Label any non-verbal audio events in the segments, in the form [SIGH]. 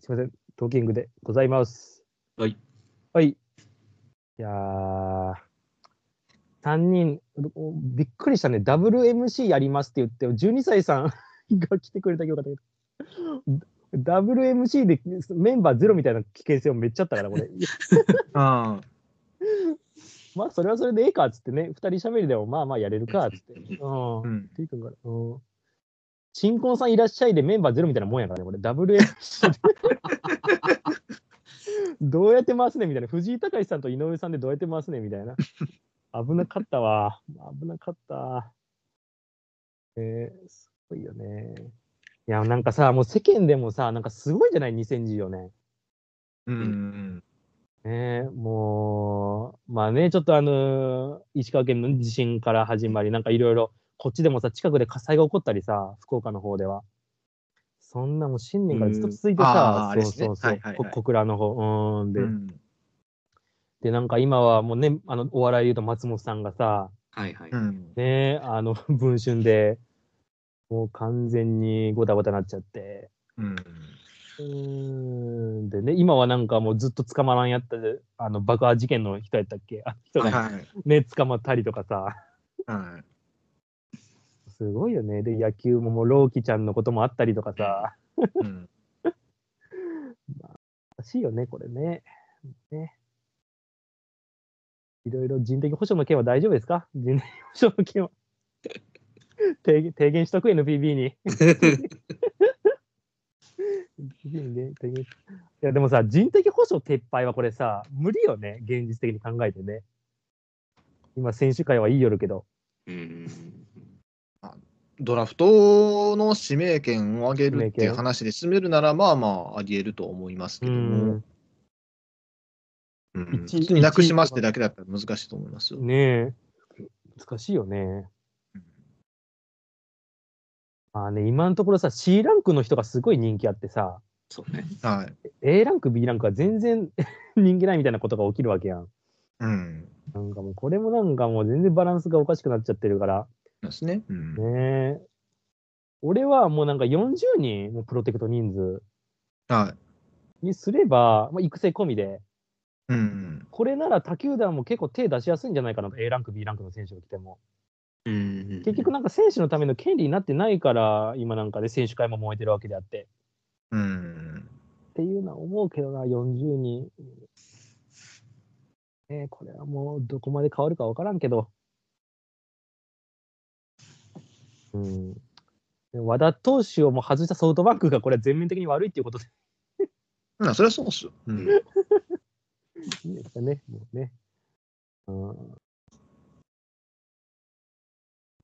すみません、トーキングでございます。はい。はい。いやー、3人、おびっくりしたね。WMC やりますって言って、12歳さん [LAUGHS] が来てくれたけどよかったけど、WMC でメンバーゼロみたいな危険性もめっちゃあったから、これ。[LAUGHS] あ [LAUGHS] まあ、それはそれでええかっつってね、2人喋りでもまあまあやれるかっつって。うん。あ。うん。っていうかうん。新婚さんいらっしゃいでメンバーゼロみたいなもんやからね、これ。WMC で。[LAUGHS] どうやって回すねみたいな。藤井隆さんと井上さんでどうやって回すねみたいな。危なかったわ。危なかった。えー、すごいよね。いや、なんかさ、もう世間でもさ、なんかすごいじゃない ?2014 年。うん。ねえ、もう、まあね、ちょっとあの石川県の地震から始まり、なんかいろいろ、こっちでもさ、近くで火災が起こったりさ、福岡の方では。そんなもう新年からずっと続いてうんあさ、ーあれですねそうそうそう、はいはいはいこ小倉の方、うーんで、うん。で、なんか今はもうね、あの、お笑いで言うと松本さんがさ、はいはい。うん。ね、あの、[LAUGHS] 文春で、もう完全にごたごたなっちゃって、うん。うーん、でね、今はなんかもうずっと捕まらんやった、あの、爆破事件の人やったっけ？あ人がはい。ね、捕まったりとかさ、はい。すごいよね。で、野球ももう、ローキちゃんのこともあったりとかさ、うん。[LAUGHS] らしいよね、これね。ね。いろいろ人的保障の件は大丈夫ですか？人的保障の件は。[LAUGHS] 提言提言しとく？NPB に。いや、でもさ、人的保障撤廃はこれさ、無理よね、現実的に考えてね。今、選手会は言いよるけど。うん。ドラフトの指名権を上げるっていう話で進めるなら、まあまあ、あり得ると思いますけども、うん一普通になくしますってだけだったら難しいと思いますよ。ねえ。難しいよね。うんあーね、今のところさ、C ランクの人がすごい人気あってさ、そうね。はい。A ランク、B ランクは全然 [LAUGHS] 人気ないみたいなことが起きるわけやん。うん。なんかもう、これもなんかもう全然バランスがおかしくなっちゃってるから。ですね。うん。ねえ。俺はもうなんか40人のプロテクト人数はい。にすれば、まあ、育成込みで、うん。これなら他球団も結構手出しやすいんじゃないかなと、A ランク、B ランクの選手が来ても。うん。結局なんか選手のための権利になってないから、今なんかで選手会も燃えてるわけであって。うん。っていうのは思うけどな、40人。ねえこれはもうどこまで変わるか分からんけど。うん。で和田投手をもう外したソフトバンクがこれは全面的に悪いっていうことでまあ、それはそうっすよ。うん。いいんですかね、もうね。うん。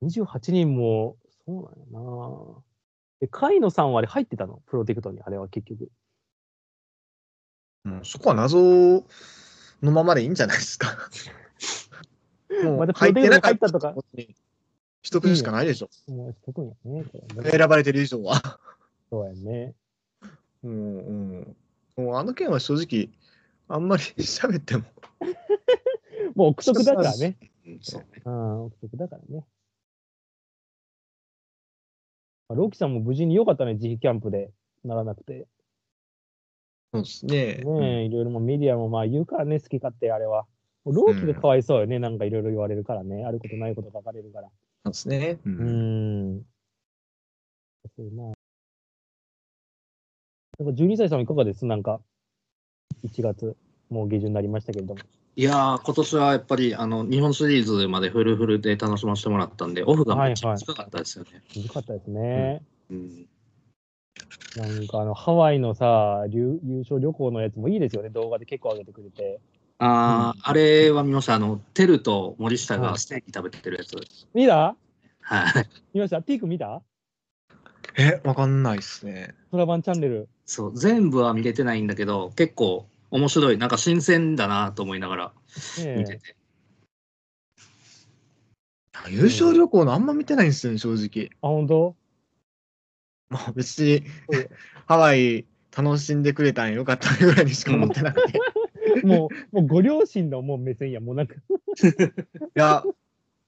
28人も、そうなんやな。で、甲斐野さんはあれ入ってたの？プロテクトに、あれは結局。うんそこは謎のままでいいんじゃないですか。[LAUGHS] もまうだプロテクトに入ったとか取得しかないでしょ。もうしとくんやね。選ばれてる以上は。そうやね。もう、うん。もうあの件は正直、あんまり [LAUGHS] 喋っても。[LAUGHS] もう憶測だからね。うんそうね。うん、憶測だからね。まあロキさんも無事に良かったね、自費キャンプでならなくて。そうですね。ねえ、いろいろもうメディアもまあ言うからね、好き勝手あれは。ローキがかわいそうよね、なんかいろいろ言われるからね。あることないこと書かれるから。そうですね。うん。そうやな。なんか12歳さんはいかがです？なんか、1月、もう下旬になりましたけれども。いやー、今年はやっぱりあの日本シリーズまでフルフルで楽しませてもらったんで、オフがめっちゃ短かったですよね。難かったですね。うんなんかあの、ハワイのさ、優優勝旅行のやつもいいですよね、動画で結構上げてくれて。ああ、あれは見ました。あの、テルと森下がステーキ食べてるやつ。見た？はい。見ました？ティーク見た？え、わかんないっすね。トラバンチャンネル。そう、全部は見れてないんだけど、結構面白い。なんか新鮮だなと思いながら見てて。優勝旅行のあんま見てないんですよね、正直。あ、本当？まあ別にうんハワイ楽しんでくれたんよかったぐらいにしか思ってなくて。[LAUGHS] い [LAUGHS] もう、もうご両親のもう目線や、もうなんか、[LAUGHS] や、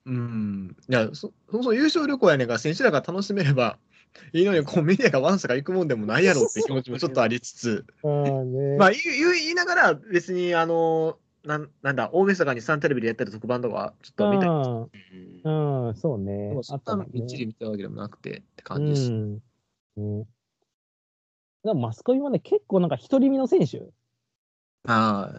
うん。いや、そそもそも優勝旅行やねんから、選手らが楽しめればいいのに、こうメディアがワンサが行くもんでもないやろって気持ちもちょっとありつつ、あーねまあ言い言いながら、別に、あの、なんなんだ、大晦日にサンテレビでやってる特番とかは、ちょっと見たりうん、うん、そうねでも。そんなみっちり見たわけでもなくてってう感じです。ん。ね、でもマスコミもね、結構なんか独り身の選手はい。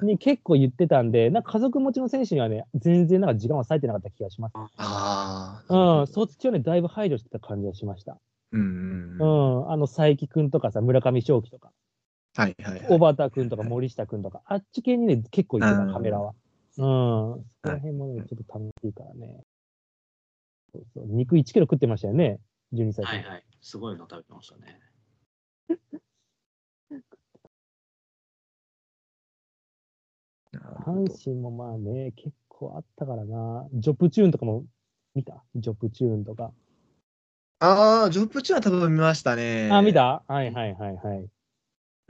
に結構言ってたんで、なんか家族持ちの選手にはね、全然なんか時間は割いてなかった気がします。ああ。うん、そっちをね、だいぶ配慮してた感じがしました。うんうんうん。うん、あの、佐伯くんとかさ、村上正輝とか、はいはいはい。小畑くんとか森下くんとか、あっち系にね、結構行ってた、カメラは。うん、そこら辺もね、ちょっと楽しいからね。そうそう肉1キロ食ってましたよね、12歳。はいはい。すごいの食べてましたね。阪神もまあね、結構あったからな。ジョプチューンとかも見た？ジョプチューンとか。ああ、ジョブチューは多分見ましたね。あ、見た？はいはいはいはい。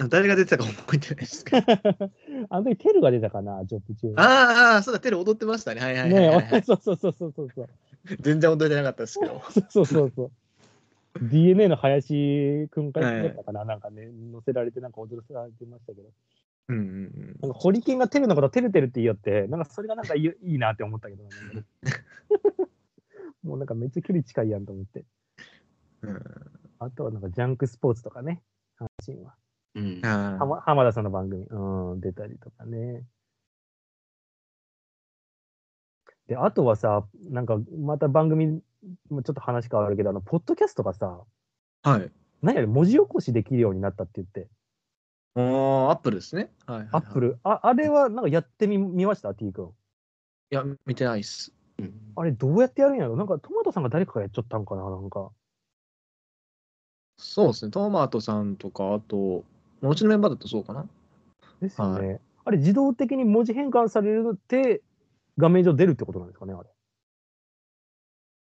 誰が出てたか覚えてないですけど。[LAUGHS] あの時テルが出たかな、ジョプチューン。あーあー、そうだ、テレ踊ってましたね。はいはいはいはい、ねえ、[LAUGHS] そうそうそうそうそうそう。全然踊れてなかったですけど。そうそうそう。DNA の林くんからだったかな、なんかね、乗せられてなんか踊らせてましたけど。うんうんうん。なんかホリケンがテルのことテルテルって言いよって、なんかそれがなんかいい [LAUGHS] いいなって思ったけど、ね、[LAUGHS] もうなんかめっちゃ距離近いやんと思って。うんあとはなんかジャンクスポーツとかね、阪神は。うん。浜浜田さんの番組、うん、出たりとかね。で、あとはさ、なんかまた番組もちょっと話変わるけど、あの、ポッドキャストがさ、はい。何やら文字起こしできるようになったって言って、ああ、アップルですね。はいはいはい、アップル、ああれはなんかやってみ見ました ?T 君。いや、見てないっす。うんあれどうやってやるんやろ？なんかトマトさんが誰かがやっちゃったんかな？なんか。そうですね。トマトさんとか、あと、まあうちのメンバーだとそうかな。ですよね。あれ自動的に文字変換されるって画面上出るってことなんですかね？あれ。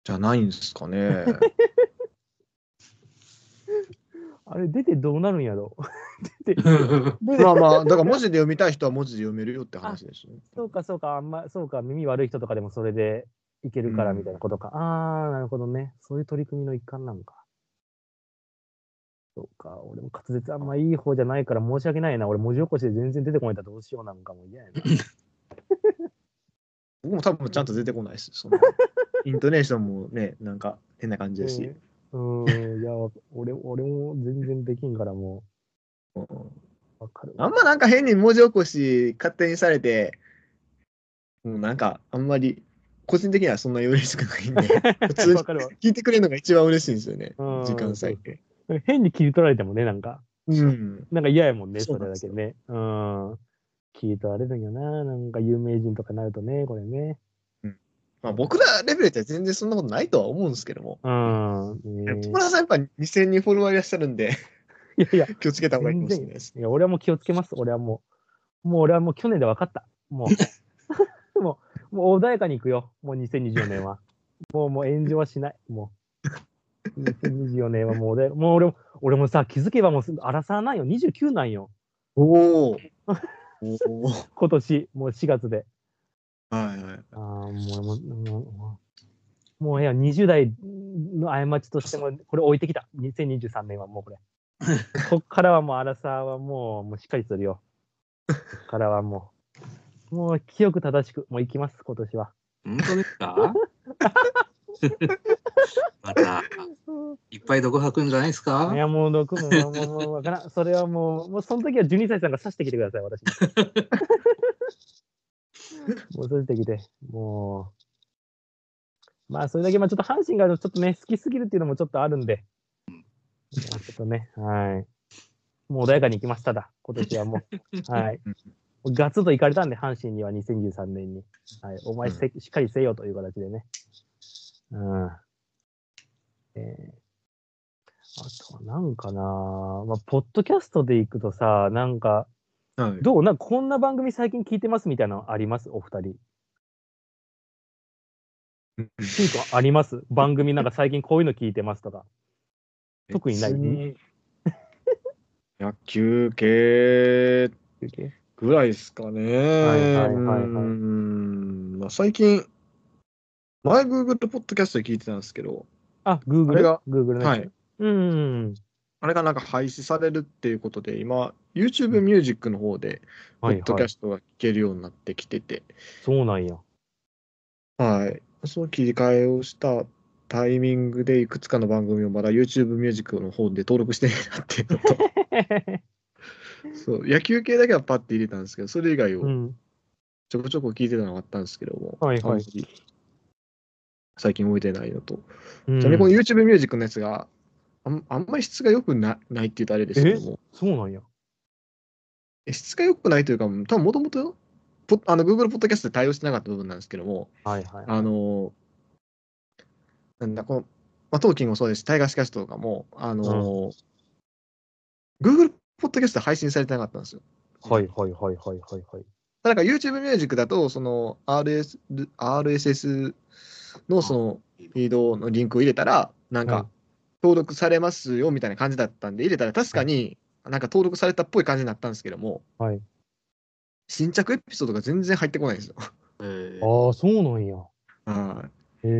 じゃないんですかね。[LAUGHS] あれ出てどうなるんやろ？まあまあ、だから文字で読みたい人は文字で読めるよって話ですね。そうかそうか、あんま、そうか、耳悪い人とかでもそれでいけるからみたいなことか。ああ、なるほどね。そういう取り組みの一環なんか。そうか、俺も滑舌あんまいい方じゃないから申し訳ないな。俺文字起こしで全然出てこないんだらどうしようなんかも嫌やな。[LAUGHS] 僕も多分ちゃんと出てこないです。その [LAUGHS] イントネーションもね、なんか変な感じだし。うん、うんいや、俺、俺も全然できんからもうんう、わかる。あんまなんか変に文字起こし勝手にされて、もうなんかあんまり個人的にはそんなに嬉しくないんで、[LAUGHS] 普通に。聞いてくれるのが一番嬉しいんですよねうん。時間割いて。変に切り取られてもね、なんか、うん。なんか嫌やもんね、そうれだけね。うん。切り取られるんよな。なんか有名人とかになるとね、これね。まあ僕らレベルでは全然そんなことないとは思うんですけども。うん。ね友田さんやっぱ2000人フォロワーいらっしゃるんで、いやいや、気をつけた方がいいかもしれないです。いや、俺はもう気をつけます。俺はもう。もう俺はもう去年で分かった。もう。[LAUGHS] もう、もう穏やかに行くよ。もう2024年は。もう、もう炎上はしない。もう。2024年はもう穏やか。もう俺も、俺もさ、気づけばもうすぐ、アラサーなんよ。29なんよ。おお。[LAUGHS] 今年、もう4月で。はいはい。ああ、もう、もう、もう、もう、もういや、20代の過ちとしても、これ置いてきた。2023年はもうこれ。[LAUGHS] こっからはもう、アラサーはもう、もうしっかりするよ。こっからはもう、もう清く正しく、もう行きます、今年は。本当ですか？[LAUGHS] また、いっぱい毒吐くんじゃないですか？いや、もう、毒も、もう、もう、わからん。それはもう、もう、その時は12歳さんが刺してきてください、私に。[LAUGHS] もう、刺してきて、もう。まあ、それだけ、まあ、ちょっと阪神がちょっとね、好きすぎるっていうのもちょっとあるんで、まあちょっとね、はい。もう穏やかに行きます、ただ、今年はもう。[LAUGHS] はい。ガツッと行かれたんで、阪神には2013年に。はい。お前せ、しっかりせよという形でね。うん。えーあとはなんかなまあ、ポッドキャストで行くとさ、なんか、はい。どう？なんかこんな番組最近聞いてますみたいなのあります？お二人。ヒントあります？番組なんか最近こういうの聞いてますとか。特にない別に野球系ぐらいですかね。はいはいはいはいうんまあ、最近、前 Google ポッドキャストで聞いてたんですけど、あ、Google? あれが Google はいうん。あれがなんか廃止されるっていうことで、今、YouTube ミュージックの方で、ポはいはい。ッドキャストが聞けるようになってきてて、そうなんや。はい。その切り替えをしたタイミングで、いくつかの番組をまだ YouTube ミュージックの方で登録してないなっていうのと、[LAUGHS] そう、野球系だけはパッて入れたんですけど、それ以外をうん。ちょこちょこ聞いてたのがあったんですけども、はいはいあんまり最近置いてないのと、うんちなみにこの YouTube ミュージックのやつがあん、あんまり質が良くなないって言うとあれですけども、そうなんや。え質が良くないというか、多分もともと、ポあの Google ポッドキャストで対応してなかった部分なんですけども、はいはい。あの、なんだ、この、まあ、トーキングもそうですし、タイガースキャストとかも、あの、Google ポッドキャストで配信されてなかったんですよ。はいはいはいはいはいはい。なんか YouTube ミュージックだと、その RS RSS のそのフィードのリンクを入れたら、なんはいか登録されますよみたいな感じだったんで、入れたら確かになんか登録されたっぽい感じになったんですけども、はい。新着エピソードが全然入ってこないんですよ。えああ、そうなんや。はい。へ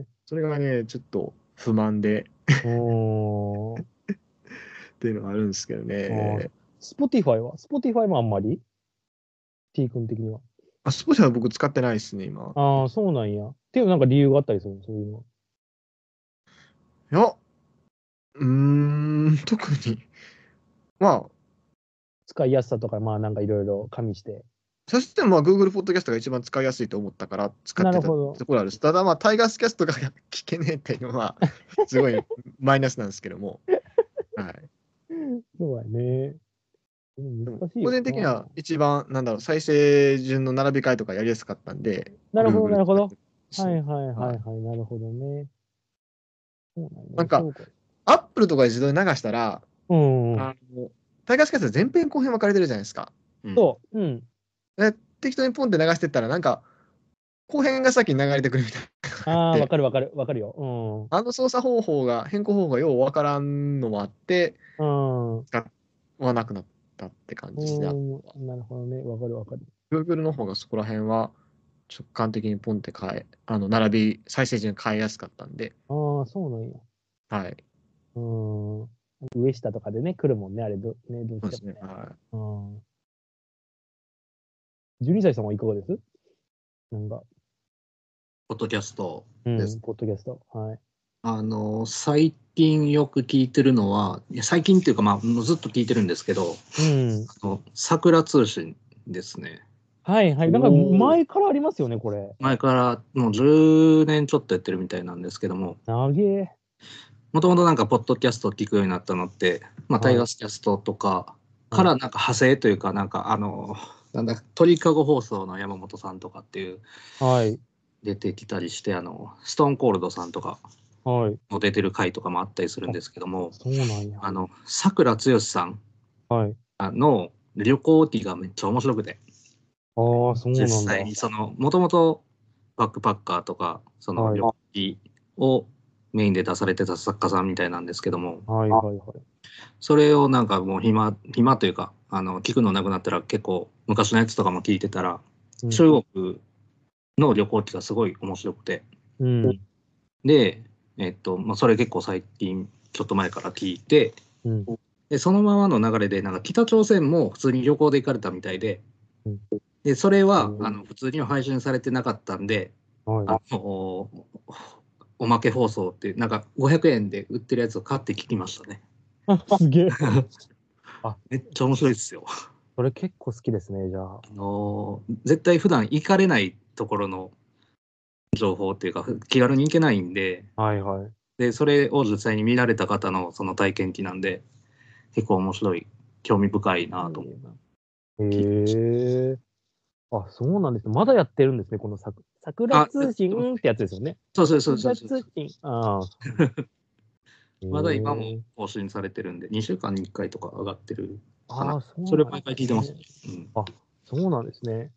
え。それがね、ちょっと不満でおー。っていうのがあるんですけどね。Spotify は ?Spotify もあんまり ?T 君的には。あ、スポーツは僕使ってないですね、今。ああ、そうなんや。っていうなんか理由があったりするの？そういうのは。いや、うーん、特に。まあ、使いやすさとか、まあなんかいろいろ加味して。そしてまあ Google ポッドキャストが一番使いやすいと思ったから使ってたところあるし、ただまあタイガースキャストが聞けねえっていうのは [LAUGHS] すごいマイナスなんですけども。はい、そうやね。個人的には一番なんだろう再生順の並び替えとかやりやすかったんで。なるほど Google なるほどはいはいはいはい、なるほどね。なんかアップルとかで自動で流したら、うんタイガースキャスト前編後編分かれてるじゃないですか。うんそう、うん。で適当にポンって流してったらなんか後編が先に流れてくるみたいな。ああ、でわかるわかるわかるよ。あの操作方法が、変更方法がようわからんのもあって、うん。うん。はなくなったって感じですね。うんなるほどね。わかるわかる。Google の方がそこら辺は直感的にポンって変え、あの、並び、再生順変えやすかったんで、ああ、そうなんや。はい。うん。上下とかでね、来るもんね、あれど、ね、どうそうですね。してもね。はうん。12歳さんはいかがです？なんか、ポッドキャスト。うんです、ポッドキャスト。はい。あの、最近よく聞いてるのは、最近っていうか、まあ、ずっと聞いてるんですけど、うん。あの桜通信ですね。はいはい。なんか前からありますよね、これ。前からもう10年ちょっとやってるみたいなんですけども、長え。もともとなんか、ポッドキャストを聞くようになったのって、まあ、はいタイガースキャストとかからなんか派生というか、なんか、あの、なんだ、鳥かご放送の山本さんとかっていう、はい。出てきたりして、あの、ストーンコールドさんとかはい。も出てる回とかもあったりするんですけども、そうなんや。あの、桜剛さんはい。の旅行記がめっちゃ面白くて、ああ、そうなんだ。実際にその、もともとバックパッカーとか、そのはい旅行記をメインで出されてた作家さんみたいなんですけども、はいはいはい。それをなんかもう暇、暇というか、あの、聞くのなくなったら結構昔のやつとかも聞いてたら、うん中国の旅行記がすごい面白くて、うん。で、えっと、まあ、それ結構最近、ちょっと前から聞いて、うん。で、そのままの流れで、なんか北朝鮮も普通に旅行で行かれたみたいでうん、で、それは、うんあの、普通には配信されてなかったんで、はい。あの、おおまけ放送ってなんか500円で売ってるやつを買って聞きましたね。あすげえ。[LAUGHS] めっちゃ面白いですよ。[LAUGHS] それ結構好きですね、じゃあ。あの絶対普段行かれないところの情報っていうか、気軽に行けないんで、はいはい。で、それを実際に見られた方のその体験記なんで、結構面白い、興味深いなと思う。へえ。あ、そうなんですね。まだやってるんですね、このさく桜通信ってやつですよね。そうそうそうそう桜通信。ああ。[LAUGHS] まだ今も更新されてるんで、2週間に1回とか上がってる。ああ、そうなんですねそれ毎回聞いてますね。うん、そうなんですね。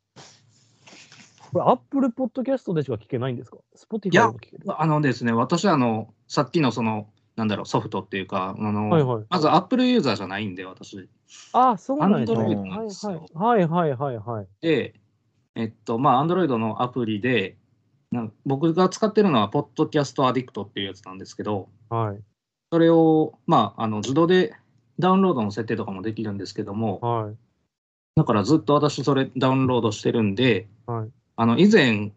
これ、アップルポッドキャストでしか聞けないんですか ?Spotify も聞ける？あのですね、私あの、さっきのその、なんだろう、ソフトっていうか、あの、はいはいまず Apple ユーザーじゃないんで、私。ああ、そうなんですね。Android はいなんですよはいはいはいはいはい。で、えっと、まあ、Android のアプリで、僕が使ってるのは、ポッドキャストアディクトっていうやつなんですけど、はい。それを、まあ、あの自動でダウンロードの設定とかもできるんですけども、はい。だからずっと私それダウンロードしてるんで、はい。あの以前、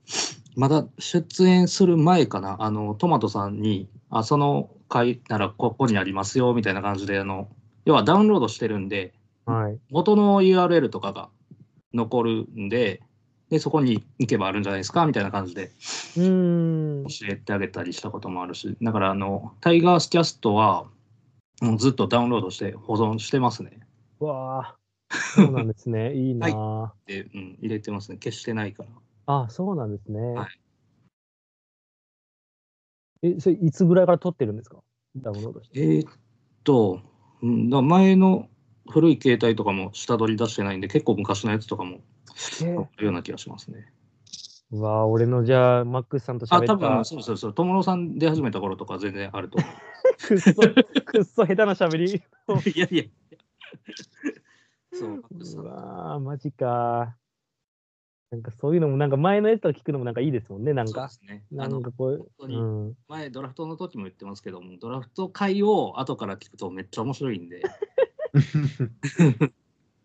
まだ出演する前かな、あのトマトさんに、あその回ならここにありますよみたいな感じで、あの要はダウンロードしてるんで、はい。元の URL とかが残るんで、でそこに行けばあるんじゃないですかみたいな感じで。教えてあげたりしたこともあるし、だからあのタイガースキャストはもうずっとダウンロードして保存してますね。わあ。そうなんですね。[LAUGHS] いいなあ、で、うん、入れてますね。消してないから。あ、そうなんですね。はいえ、それいつぐらいから撮ってるんですか？ダウンロードして。えーっと、うん、だ前の古い携帯とかも下取り出してないんで、結構昔のやつとかもるような。気がしますね。わあ、俺のじゃあ、マックスさんとあ、喋った。多分そうそうそう、友野さん出始めた頃とか全然あると思くっそ、くっそ下手な。喋り。いやいや。そう、うわあ、マジか。な。んかそういうのも、な。んか前のやつとか聞くのもな。んかいいですもんね、な。んかそうで。すね。な。んかこう、当にうん。前ドラフトの時も言ってますけども、ドラフト回を後から聞くとめっちゃ面白いんで。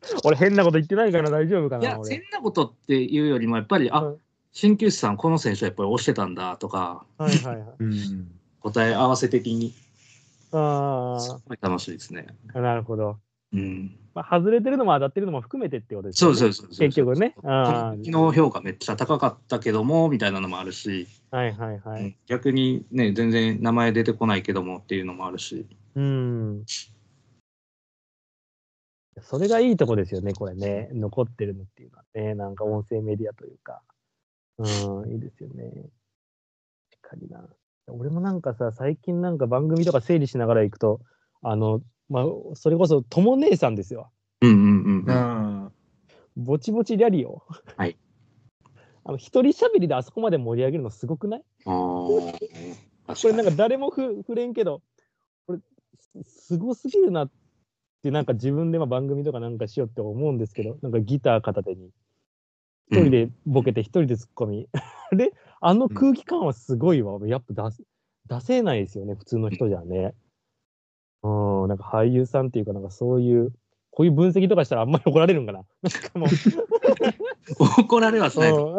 [LAUGHS] 俺変なこと言ってないから大丈夫かな、いや、俺。変なことっていうよりも、やっぱり、あうん、鍼灸師さん、この選手やっぱり押してたんだとか、はいはいはい。うん答え合わせ的に、あすごい楽しいですね。あ、なるほど。うん。まあ、外れてるのも当たってるのも含めてってことですよね。そうそうそう。結局ね。あ昨日評価めっちゃ高かったけども、みたいなのもあるし、あ、はいはいはい。うん逆にね、全然名前出てこないけどもっていうのもあるし、うん。それがいいとこですよね、これね。残ってるのっていうのはね。なんか音声メディアというか。うん、いいですよね。確かにな。俺もなんかさ、最近なんか番組とか整理しながら行くと、あの、まあ、それこそ、とも姉さんですよ。うんうんうんうん。あぼちぼちリャリオ。はい。[LAUGHS] あの、一人喋りであそこまで盛り上げるのすごくない？あーこれなんか誰もふ触れんけど、これすすごすぎるなってなんか自分でまあ番組とかなんかしようって思うんですけど、なんかギター片手に、一人でボケて一人で突っ込み。[LAUGHS] で、あの空気感はすごいわ。やっぱ出せ出せないですよね、普通の人じゃね。うん、なんか俳優さんっていうか、なんかそういう、こういう分析とかしたらあんまり怒られるんかな。[LAUGHS] なんかもう、怒られはしないと。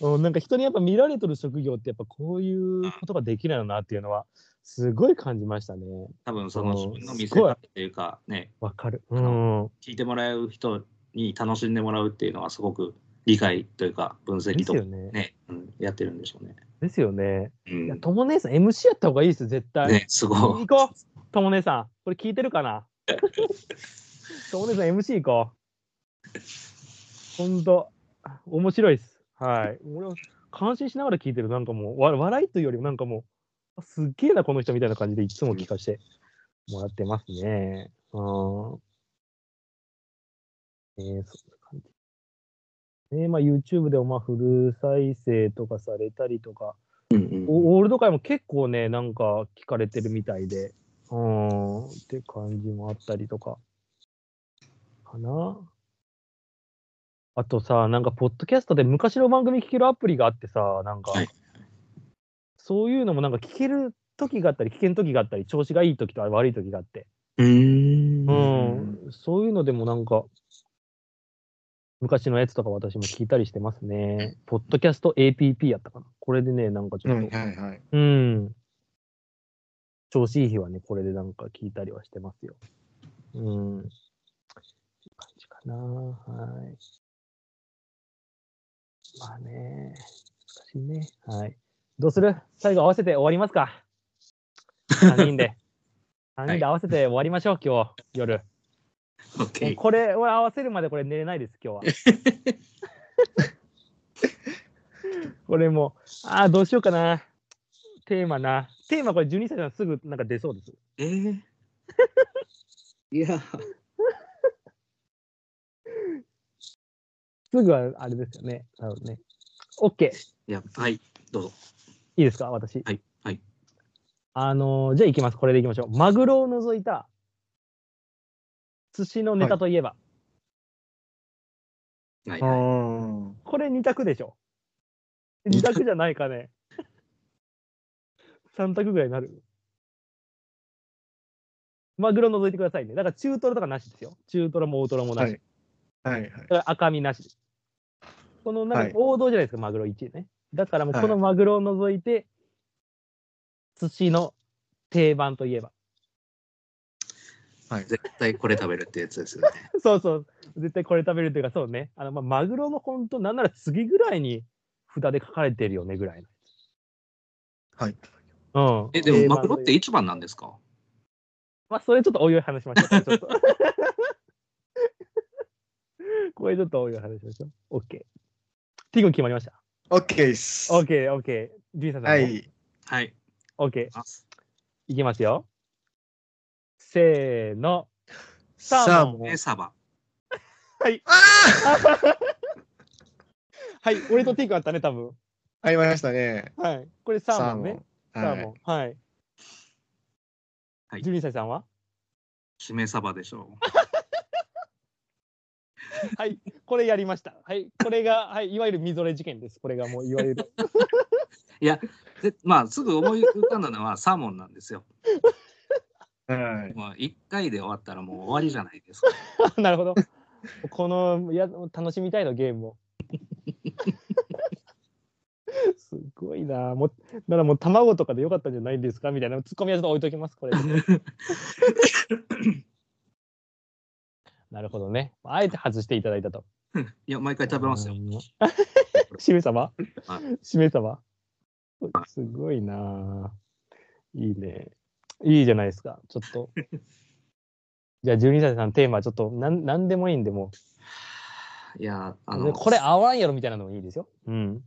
うんうん、なんか人にやっぱ見られとる職業ってやっぱこういうことができないのなっていうのはすごい感じましたね。多分その自分の見せ方っていうか、ね、わかる。あうん。聞いてもらう人に楽しんでもらうっていうのはすごく理解というか分析とかね。ね、うん、やってるんでしょうね。ですよね。ういや、ん。とも姉さん MC やった方がいいですよ、絶対。ね、すごい。行こう、とも姉さん。これ聞いてるかな？[LAUGHS] とも姉さん MC 行こう。ほんと、面白いです。はい。俺は感心しながら聞いてる。なんかもう、わ笑いというよりもなんかもう、あすっげえな、この人みたいな感じでいつも聞かせてもらってますね。うん。えー、そんな感じ。ねまあ、YouTube でもまあフル再生とかされたりとか、うんうんおオールド会も結構ね、なんか聞かれてるみたいで、うーん、って感じもあったりとか、かな。あとさ、なんか、ポッドキャストで昔の番組聞けるアプリがあってさ、なんか、はいそういうのもなんか聞ける時があったり、聞けん時があったり、調子がいい時と悪い時があって、うーんうん、そういうのでもなんか、昔のやつとか私も聞いたりしてますね。ポッドキャスト APP やったかな。これでね、なんかちょっと、はいはい。うん。調子いい日はね、これでなんか聞いたりはしてますよ。うん。っていう感じかな。はい。まあね、難しいね。はい。どうする？最後合わせて終わりますか ?3 人で。[LAUGHS] 3人で合わせて終わりましょう、今日、夜。オッケーこれ、俺合わせるまでこれ寝れないです、今日は。[LAUGHS] これもう、ああ、どうしようかな。テーマな。テーマこれ12歳なんすぐなんか出そうです。えー、いや、[LAUGHS] すぐはあれですよね。なるほどね。OK。いや、はい、どうぞ。いいですか？私。はい、はい。あのーじゃあ行きます。これでいきましょう。マグロを除いた寿司のネタといえば、はい、あはい。ーこれ2択でしょ？2択？じゃないかね。[LAUGHS] 3択ぐらいになる。マグロ除いてくださいね。だから中トロとかなしですよ。中トロも大トロもなし。はいはいはいだ。から赤身なしです。このなんはいか王道じゃないですか、マグロ1位ね。だからもうはいこのマグロを除いて、寿司の定番といえば。はい。絶対これ食べるってやつですよね。[LAUGHS] そうそう。絶対これ食べるというか、そうね。あの、まあ、マグロの本当、なんなら次ぐらいに札で書かれてるよね、ぐらいはい。の。うん。え、でもマグロって一番なんですか？まあ、それちょっとおいおい話しましょう。ちょっと。[LAUGHS] これちょっとおいおい話しましょう。OK。ティグ決まりました。OK です。OK、OK。ジュンさんもは。い。はい。OK。あいきますよ。せーの。サーモンサーモン。え、サバ。はい。あ [LAUGHS] はい。俺とティグあったね、多分。あありましたね。はい。これサーモンね。ササーモン。ーモン。はい。はいジュニサイさんは？しめサバでしょ [LAUGHS] はい。これやりました。はい。これが、はい。いわゆるみぞれ事件です。これがもう、いわゆる。う。[LAUGHS] いや、でまあ、すぐ思い浮かんだのは [LAUGHS] サーモンなんですよ。はい。もう1回で終わったらもう終わりじゃないですか。なるほど。このや楽しみたいのゲームを。すごいな。もうならもう卵とかでよかったんじゃないんですか？みたいなツッコミはちょっと置いときます。これ。なるほどね。あえて外していただいたと。いや、毎回食べますよ。[LAUGHS] しめ様？はいしめ様？すごいな。いいね。いいじゃないですか。ちょっと。[LAUGHS] じゃあ、12歳さんテーマ、ちょっとなんなんでもいいんで、もいや、あう。の、でこれ合わんやろみたいなのもいいですよ。うん。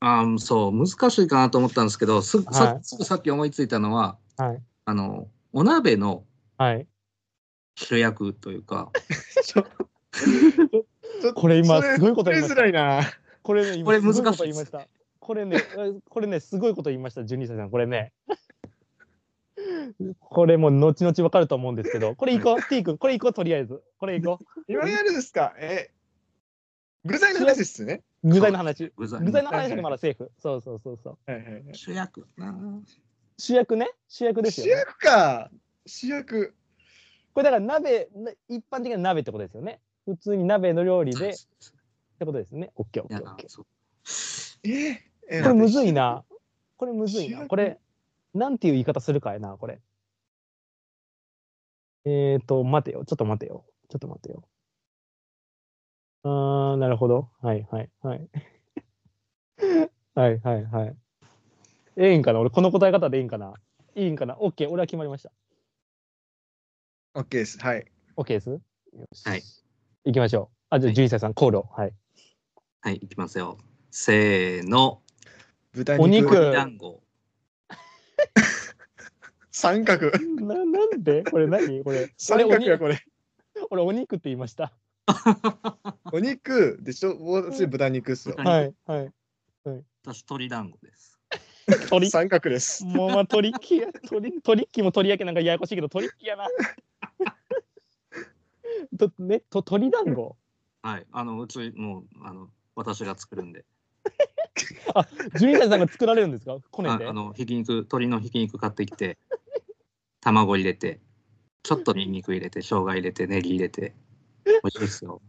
あーそう、難しいかなと思ったんですけど、すぐさはいさっき思いついたのは、はい。あの、お鍋のはい。主役というか、[LAUGHS] [LAUGHS] これ今すごいこと言いましたそれづらいな。これね、これ今すごい難しいですこと言いました。これね、え [LAUGHS] これね、すごいこと言いました、12歳さん。これね。これもう後々わかると思うんですけど、これいこう、T 君、これいこう、とりあえず。これいこ今やるんですか？え、具材の話ですね。う。具材の話。具材の話がまだセーフ。そうそうそうそう。はいはいはい。主役な主役ね？主役ですよ、主ね。役か。主役。これだから鍋、な一般的な鍋ってことですよね。普通に鍋の料理でってことですね。オッケーオッケーオッケー。ええこれむずいな。これむずいな。これ、なんていう言い方するかやな、これ。えーと、待てよ。ちょっと待てよ。ちょっと待てよ。あー、なるほど。はいはいはい。はい [LAUGHS] はいはい。ええんかな？俺、この答え方でいいんかな？いいんかな ?OK、俺は決まりました。OK です。はい。OK です？よし。はい。行きましょう。あ、じゃあ、はいジュイサイさん、コールを。はい。はい、いきますよ。せーの。豚お肉肉。団子。[LAUGHS] 三角。ななんで？これ何？これ。三角やこれ。俺、お肉って言いました。[LAUGHS] お肉でしょ？私豚肉っすよ。豚肉はいはい。私、鶏団子です。鳥？三角です。もうまあトリッキーや、トリトリッキーも鳥やけなんかややこしいけど、トリッキーやな。[LAUGHS] とね、と鳥団子？はい、あの、うち、もう、あの、私が作るんで。[LAUGHS] ジュニアさんが作られるんですか？こねて。ああの、ひき肉、鶏のひき肉買ってきて、[LAUGHS] 卵入れて、ちょっとニンニク入れて、生姜入れて、ネギ入れて、美味しいですよ。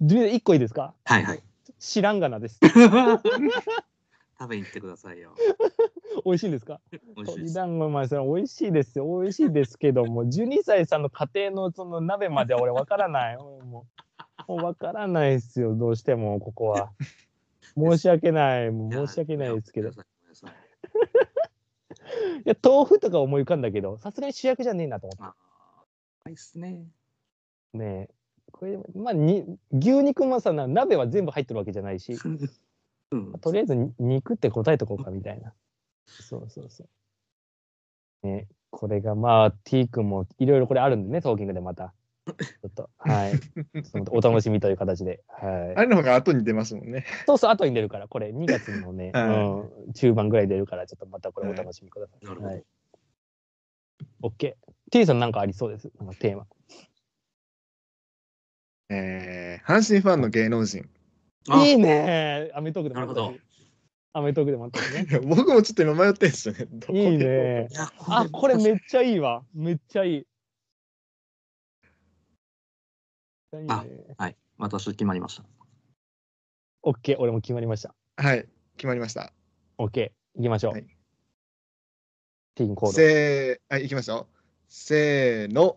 ジュニア一個いいですか？はいはい。知らんがなです。食べに行ってくださいよ。美味しいんですか？美味しいです。鳥団子、まあ、それ美味しいですよ。美味しいですけども、[LAUGHS] 12歳さんの家庭のその鍋までは俺わからない。俺もう、わからないですよ。どうしても、ここは。申し訳ない。もう申し訳ないですけど。いや、豆腐とか思い浮かんだけど、さすがに主役じゃねえなと思って。あーいいっすね。ねえ。これ、まあ、に牛肉もさ、な鍋は全部入ってるわけじゃないし、[LAUGHS] うん。とりあえずに肉って答えとこうかみたいな。そうそうそう。ねこれがまあ、T 君もいろいろこれあるんでね、トーキングでまた。[LAUGHS] ちょっと、はい。お楽しみという形で。はい。あれの方が後に出ますもんね。そうそう、後に出るから、これ2月のね、[LAUGHS] はうん、中盤ぐらい出るから、ちょっとまたこれお楽しみください。なるほどはい。OK。T さんなんかありそうです？なんかテーマ。えー、阪神ファンの芸能人。あいいねアメトークでもなるほし。アメトークでもあったしね。僕もちょっと今迷ってんですよね。どこでいいねあ、これめっちゃいいわ。めっちゃいい。あはい。私決まりました。オッケー、俺も決まりました。はい、決まりました。オッケー、行きましょう。はいティーンコード。せー、はい、行きましょう。せーの。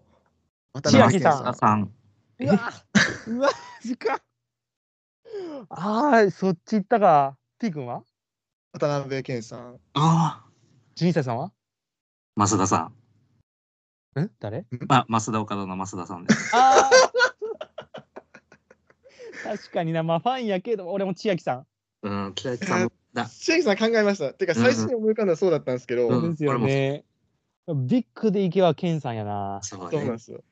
渡千秋さんあさん。うわ、[LAUGHS] うわ、時間。ああ、そっち行ったか。T 君は？渡辺健さん。ああ。?12 歳さんは？増田さん。ん誰？あ、増田岡田の増田さんです。ああ [LAUGHS] 確かにな、まあファンやけど、俺も千秋さん。うん、北木さんもだ。千秋さん考えました。てか、最初に思い浮かんだそうだったんですけど、うんですよね。ビッグで行けばケンさんやな。そうねそうなんで。すよ。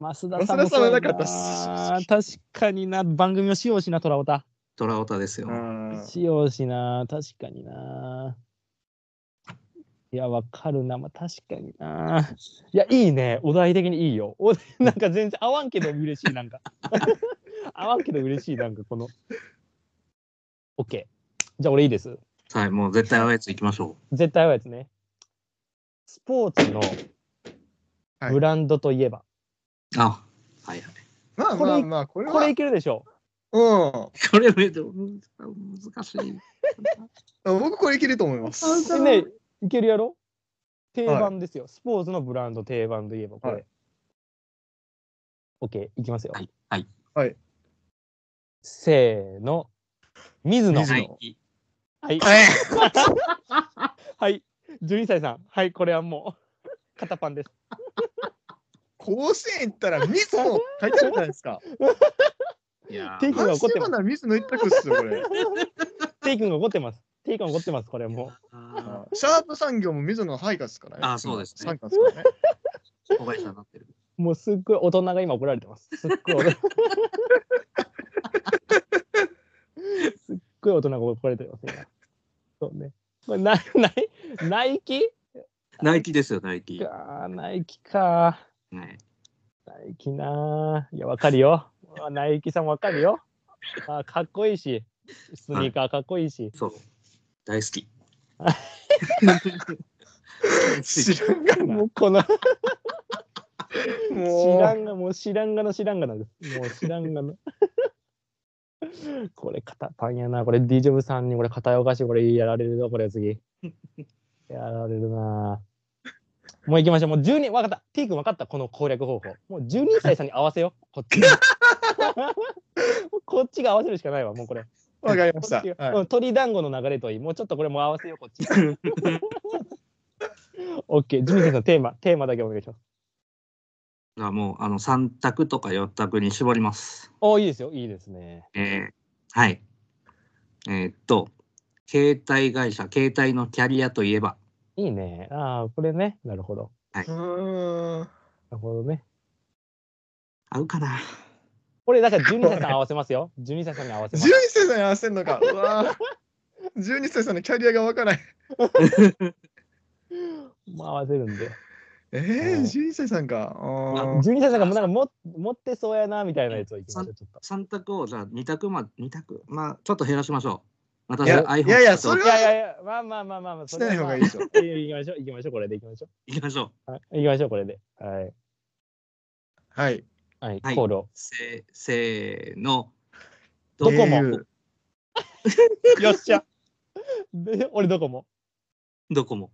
増田さんも増田さんはなかそうやな確かにな、番組を使用しな、トラオタ。トラオタですよ。あ使用しな、確かにな。いや、わかるな、まあ、確かにな。いや、いいね、お題的にいいよ。お [LAUGHS] なんか全然合わんけど嬉しい、なんか。[LAUGHS] 合わんけど嬉しい、なんかこの。OK。じゃあ俺いいです？はい、もう絶対合うやつ行きましょ絶対合うやつね。スポーツのはいブランドといえば。う。あ、はいはい。まあこれまあまあ、これは。これいけるでしょうん。これめっちゃ難しい。僕これいけると思います。う。ね、いけるやろ？定番ですよ、スポーツのブランド定番といえばこれ。はい OK、いきますよ。はい。はい。はい。せーの。水野。水野はい。はい。はい。[LAUGHS] はい。12歳さん。はい、これはもう、肩パンです。甲子園行ったら水野書いてあるじゃないですか？[LAUGHS] いやテイクが阪怒ってます。水野一択っすよ、これ。テイ君が怒ってます。[LAUGHS] テイ君が怒ってます、これもあシャープ産業も水野の配下ですからね。あそうですね参加ですからね。ー子会社になってる。う。もうすっごい大人が今怒られてます。すっごい大人。[LAUGHS] すっごい大人が怒られてます、今。そうね。これナイナイナイキ？ナイキですよ、ナイキ。ナイキか。い。ナイキなぁ。いや、わかるよ。あナイキさんわかるよ。あかっこいいし、スニーカーかっこいいし。そう。大好き。知らんがな。もうこの、知もうらんが、もう知らんがの知らんがなんです。もう知らんがの。[LAUGHS] これ、肩パンやな。これ、ディジョブさんにこれ、片おかしい。これ、やられるぞ、これ、次。やられるなもう行きましょう。もう12、わかった。T 君わかった？この攻略方法。もう12歳さんに合わせよう。こっちに。[LAUGHS] [LAUGHS] こっちが合わせるしかないわ、もうこれ。わかりました。はいうん鳥団子の流れといい。もうちょっとこれもう合わせよう、こっち。[LAUGHS] OK。ジミーさんのテーマ、テーマだけお願いします。あもう、あの、3択とか4択に絞ります。おいいですよ。いいですね。えーはい。えーっと、携帯会社、携帯のキャリアといえば、いいね。ああ、これね。なるほど。うーん。なるほどね。合うかなこれ、だから12歳さん合わせますよ。12歳さんに合わせ12ます。歳さんに合わせるのか。うわー12歳さんのキャリアがわからない。[LAUGHS] もう合わせるんで。えー、うん12歳さんか。あー12歳さんがもうなんかも持ってそうやな、みたいなやつをいきましょう。ちょっと。3択を、じゃあ2択ま、2択、まあ、ちょっと減らしましょう。私いやいやいやそれはいやいやいや、まあまあまあまあまあ、しない方がいいでしょ。[LAUGHS] いきましょう。行きましょう。これで行きましょ行きましょう。う。はい、行きましょう。これで。はい。はい。はい。はいコールを。せせーの。どこも [LAUGHS] よっしゃ。で、俺どこも。どこも。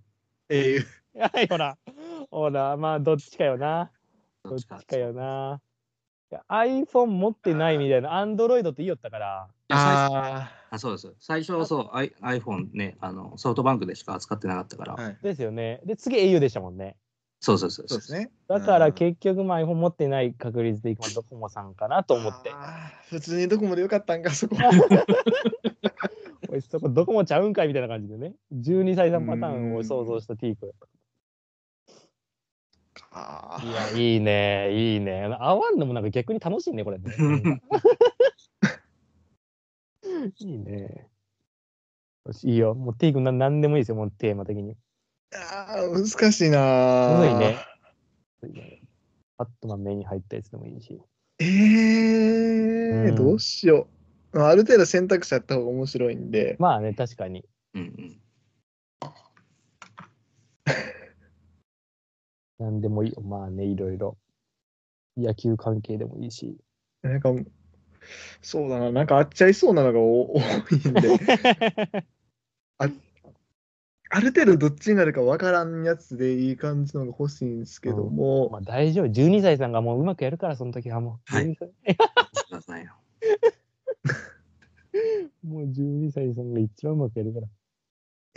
au はい、ほら。ほら、まあ、どっちかよな。どっちかかよな。iPhone 持ってないみたいな、Android って言いよったから。ああそうです。最初はそう、iPhone ね、あの、ソフトバンクでしか扱ってなかったから。あ。はい。ですよね。で、次 au でしたもんね。そうそうそうそうですね。だからうん結局、まあ iPhone 持ってない確率でいくのはドコモさんかなと思って。普通にどこまでよかったんか、そこ。[LAUGHS] おいそこドコモちゃうんかいみたいな感じでね。12歳さんパターンを想像した T 君。あいや、いいね、いいね。合わんのもなんか逆に楽しいね、これね。[LAUGHS] いいね。よし、いいよ。もう T 君な何でもいいですよ、もうテーマ的に。あー、難しいなむずいね。パッとまあ目に入ったやつでもいいし。えうんー、どうしよう。まあある程度選択肢あった方が面白いんで。まあね、確かに。うんうん。[LAUGHS] 何でもいいよ。まあね、いろいろ。野球関係でもいいし。なんか、そうだな、なんかあっちゃいそうなのがお多いんで、[LAUGHS] あある程度どっちになるかわからんやつでいい感じのが欲しいんですけども、まあ大丈夫。12歳さんがもううまくやるから、その時はもう。はい12歳してくださいよ。[LAUGHS] もう12歳さんが一番うまくやるから。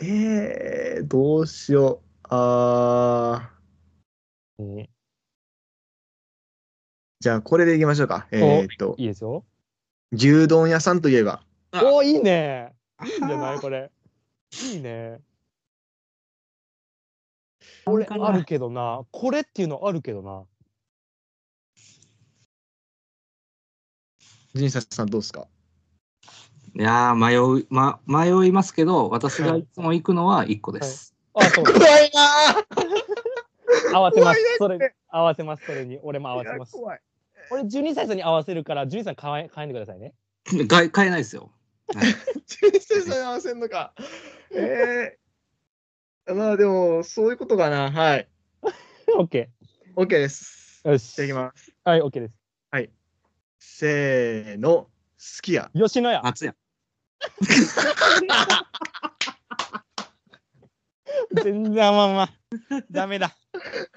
えー、どうしよう。あー、えーじゃあこれでいきましょうか。えーっと、いいですよ。牛丼屋さんといえば、あおーいいね。いいんじゃない？これ。いいね。これあるけどな。これっていうのあるけどな。ジンサさんどうですか？いやー迷い、ま、迷いますけど、私がいつも行くのは1個です。あ、そう。怖いな合わせます。それに合わせます。それに。俺も合わせます。怖い。俺12歳さんに合わせるから、12歳さん買え買えんでくださいね。買えないですよ。はい [LAUGHS] ジンサさんに合わせんのか。えー、まあでも、そういうことかな。はい。オッケ OK です。ー。よし。じゃあいきます。はい、オッケーです。せーの、すき家。吉野家。松屋。[LAUGHS] 全然合わんわ。ダメだ。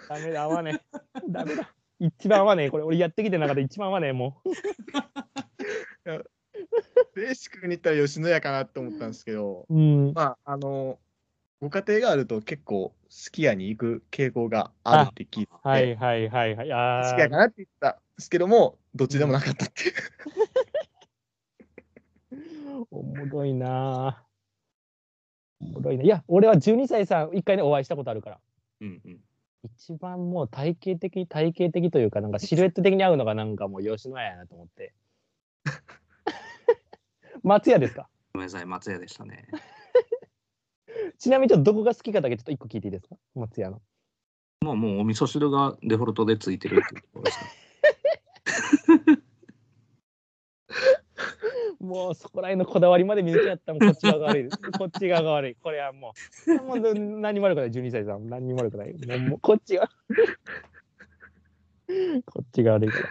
ダメだ、合わねえ。ダメだ。一番合わねえ。これ、俺やってきてなかった一番合わねえ、もう。ベーシックに言ったら吉野家かなと思ったんですけど、うん。まあ、あの、ご家庭があると結構、すき家に行く傾向があるって聞いて、はいはいはいはい。あすき家かなって言ったんですけども、どっちでもなかったっていう。おもろいなぁ。おもろいな。いや、俺は12歳さん、一回ね、お会いしたことあるから。うんうん。一番もう体型的、体型的というか、なんかシルエット的に合うのがなんかもう吉野家やなと思って。[LAUGHS] 松屋ですか？ごめんなさい、松屋でしたね。[LAUGHS] ちなみにちょっとどこが好きかだけちょっと一個聞いていいですか？松屋の。もうもうお味噌汁がデフォルトでついてるっていうところですね。[LAUGHS] [LAUGHS] もうそこら辺のこだわりまで見抜きやったらもうこっち側が悪いです。こっち側が悪い。これはもう。もう何にも悪くない、12歳さん。何にも悪くない。もうもうこっちが。こっちが悪いから。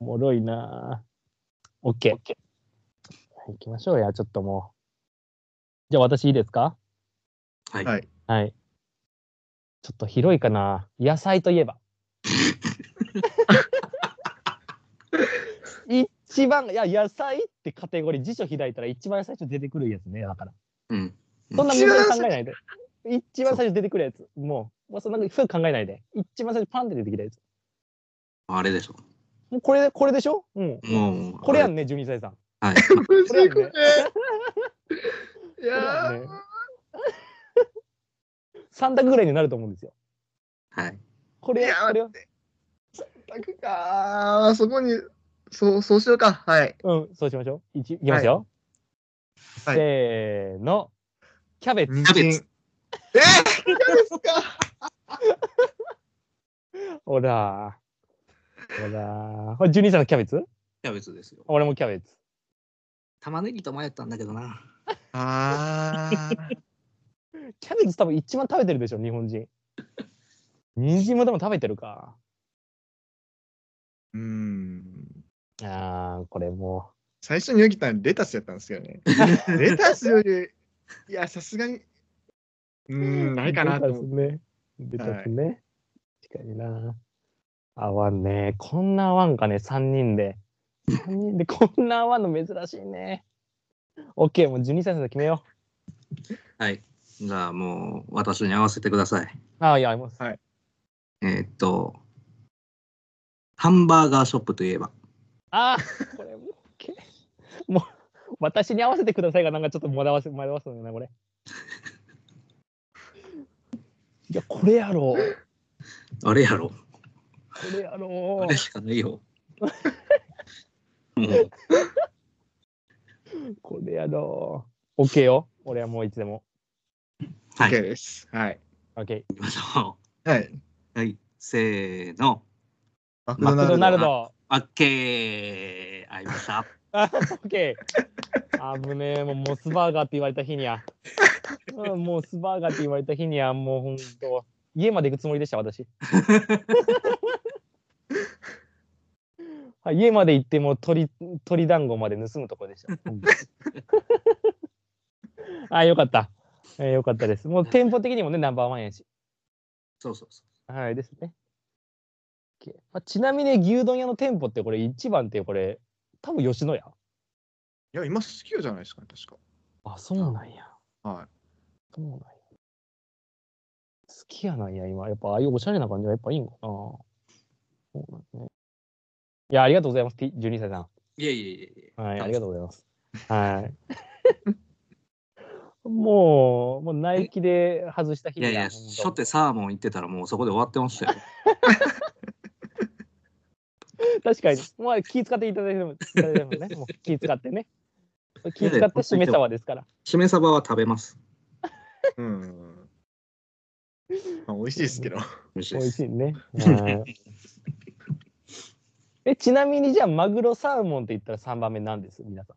おもろいなぁ。OK。はい行きましょうや、ちょっともう。じゃあ私いいですか？はい。はい。はい。ちょっと広いかな。野菜といえば。[LAUGHS] 一番、いや、野菜ってカテゴリー、辞書開いたら一番最初出てくるやつね、だから。うん。そんな無駄に考えないで。一番最初出てくるやつ。もう、もうそんなふう考えないで。一番最初パンって出てきたやつ。あれでしょ。もうこれ、これでしょ？うん。もう、ん。これやんね、12歳さん。はい。これやんね。いやーこれは3択ぐらいになると思うんですよ。はい。これこれよ。たくかーそこに、そう、そうしようか。はい。うん、そうしましょう。いきいきますよ。はいせーの。キャベツ。人キャベツ参。えー、キャベツか。[LAUGHS] ほら。ほら。これ12歳のキャベツ？キャベツですよ。俺もキャベツ。玉ねぎと迷ったんだけどな。あー。キャベツ多分一番食べてるでしょ、日本人。人参もでも食べてるか。うーん。あー、これも最初によぎったのレタスやったんですよね。[LAUGHS] レタスより、いや、さすがに、うーう。ん、ないかなと思って。ね。レタスね。確かにな。合わんね。こんな合わんかね、3人で。3人でこんな合わんの珍しいね。OK、もう12歳で決めよはい。じゃあもう、私に合わせてください。う。あー、いや、合います。えーっと、ハンバーガーショップといえば。あー、これもう OK。[LAUGHS] もう、私に合わせてくださいが、なんかちょっと惑わせ、惑わすのよな、これ。[LAUGHS] いや、これやろう。あれやろ。これやろあれしかないよ。[LAUGHS] もうう。これやろう。OK よ。俺はもういつでも。は OK い。です。はい。OK。行きましょはい。う。はい。せーの。マクドナルド。ド。オッケー。合いました。あ、OK。あぶねえ、もうモスバーガーって言われた日には。うんモスバーガーって言われた日には、もうほんと、家まで行くつもりでした、私。[LAUGHS] はい家まで行っても鳥鳥団子まで盗むとこでした。あ、よかった。えーよかったです。もう店舗的にもね、ナンバーワンやし。そうそうそはいですね。まあ、ちなみに牛丼屋の店舗ってこれ一番ってこれ多分吉野家？いや、今、好きよじゃないですかね、確あ、そうなんや。か。はい。そうなんや。好きやなんや、今。やっぱああいうおしゃれな感じがやっぱいいんかな。そうなんね。いや、ありがとうございます。T- 12歳さん。う。いえいえいえ。はい、ありがとうございます。はい。[LAUGHS] もう、もうナイキで外した日いやいや、初手サーモン行ってたらもうそこで終わってましたよ。[LAUGHS] 確かに。まあ、気使っていただいても、てもね。もう気使ってね。気使ってしめ鯖ですから。しめ鯖は食べます。うん。まあ、美味しいですけど。美。味しいね。[LAUGHS] はいえ、ちなみにじゃあ、マグロサーモンって言ったら3番目なんです？皆さん。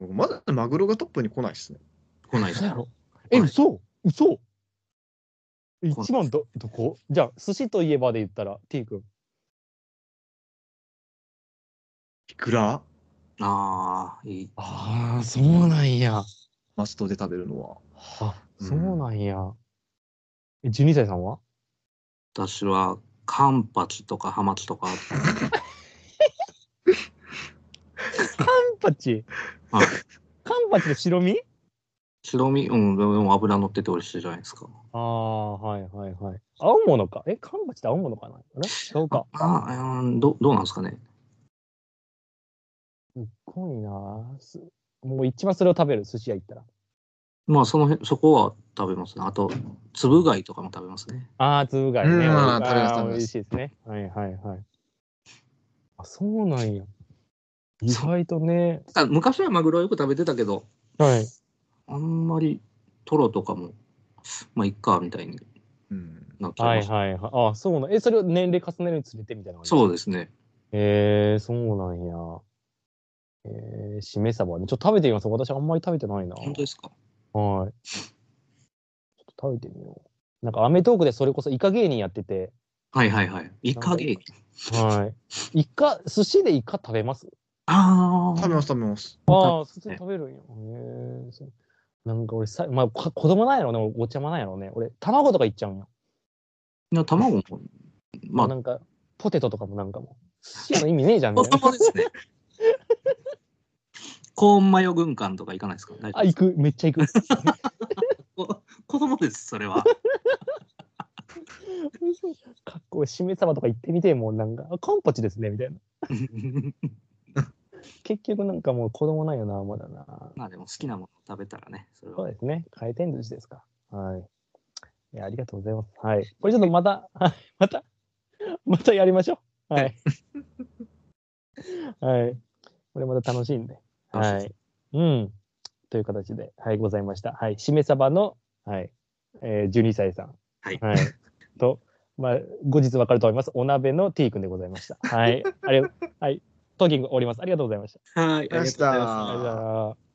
僕まだマグロがトップに来ないですね。来ないですやろ？え、はい嘘？嘘？一番ど、どこ？じゃあ、寿司といえばで言ったら、T 君。いくらああ、いい。ああ、そうなんや。マストで食べるのは。あ、そうなんや。え、12歳さんは？私はカンパチとかハマチとか、カンパチ。はいカンパチの白身？白身、うん、でも油乗ってて美味しいじゃないですか。ああ、はいはいはい。青物か？え、カンパチって青物かな？あれ？違うか。ああ、うんどどうなんですかね？すっごいなすもう一番それを食べる、寿司屋行ったら。まあ、その辺、そこは食べますね。あと、つぶ貝とかも食べますね。ああ、つぶ貝ね。うんあー食べます食べます美味しいですね。はいはいはい。あ、そうなんや。意外とね。あ昔はマグロよく食べてたけど、はい。あんまりトロとかも、まあ、いっか、みたいにうん。なっちゃはい。はいはい。あ、そうなん。え、それを年齢重ねるにつれてみたいな感じ？そうですね。えー、そうなんや。えー、しめ鯖ね。ちょっと食べてみます。私あんまり食べてないな。本当ですか？はい。ちょっと食べてみよう。なんか、アメトークでそれこそイカ芸人やってて、はいはいはい。イカゲーキ。はい。イカ、寿司でイカ食べます？ああ。食べます、食べます。ああ、寿司で食べるんや。へえそうなんか俺さ、まあ、こ子供なんやろね、俺お茶まなんやろね。俺、卵とかいっちゃうんや。いや、卵も、まあ、なんか、ポテトとかもなんかもう、寿司の意味ねえじゃんみ子。供ですね。コーンマヨ軍艦とか行かないですか？あ、行く、めっちゃ行く。こ子供です、それは。かっこいい、しめ鯖とか行ってみて、もうなんか、あカンパチですね、みたいな。[LAUGHS] 結局なんかもう子供なんよな、まだな。まあでも好きなもの食べたらね、それは。そうですね。回転寿司ですか。はい。いや、ありがとうございます。はい。[LAUGHS] これちょっとまた、はいまた、またやりましょう。はい。[LAUGHS] はい。これまた楽しいんで。はい。うん。という形で、はい、ございました。はい。しめ鯖の、はい、えー、12歳さん。はいはい。と、まあ、後日わかると思います。お鍋の T 君でございました。はい。ありがとう、はい。トーキング終わります。ありがとうございました。はい、ありがとうございます。あありがとうございました。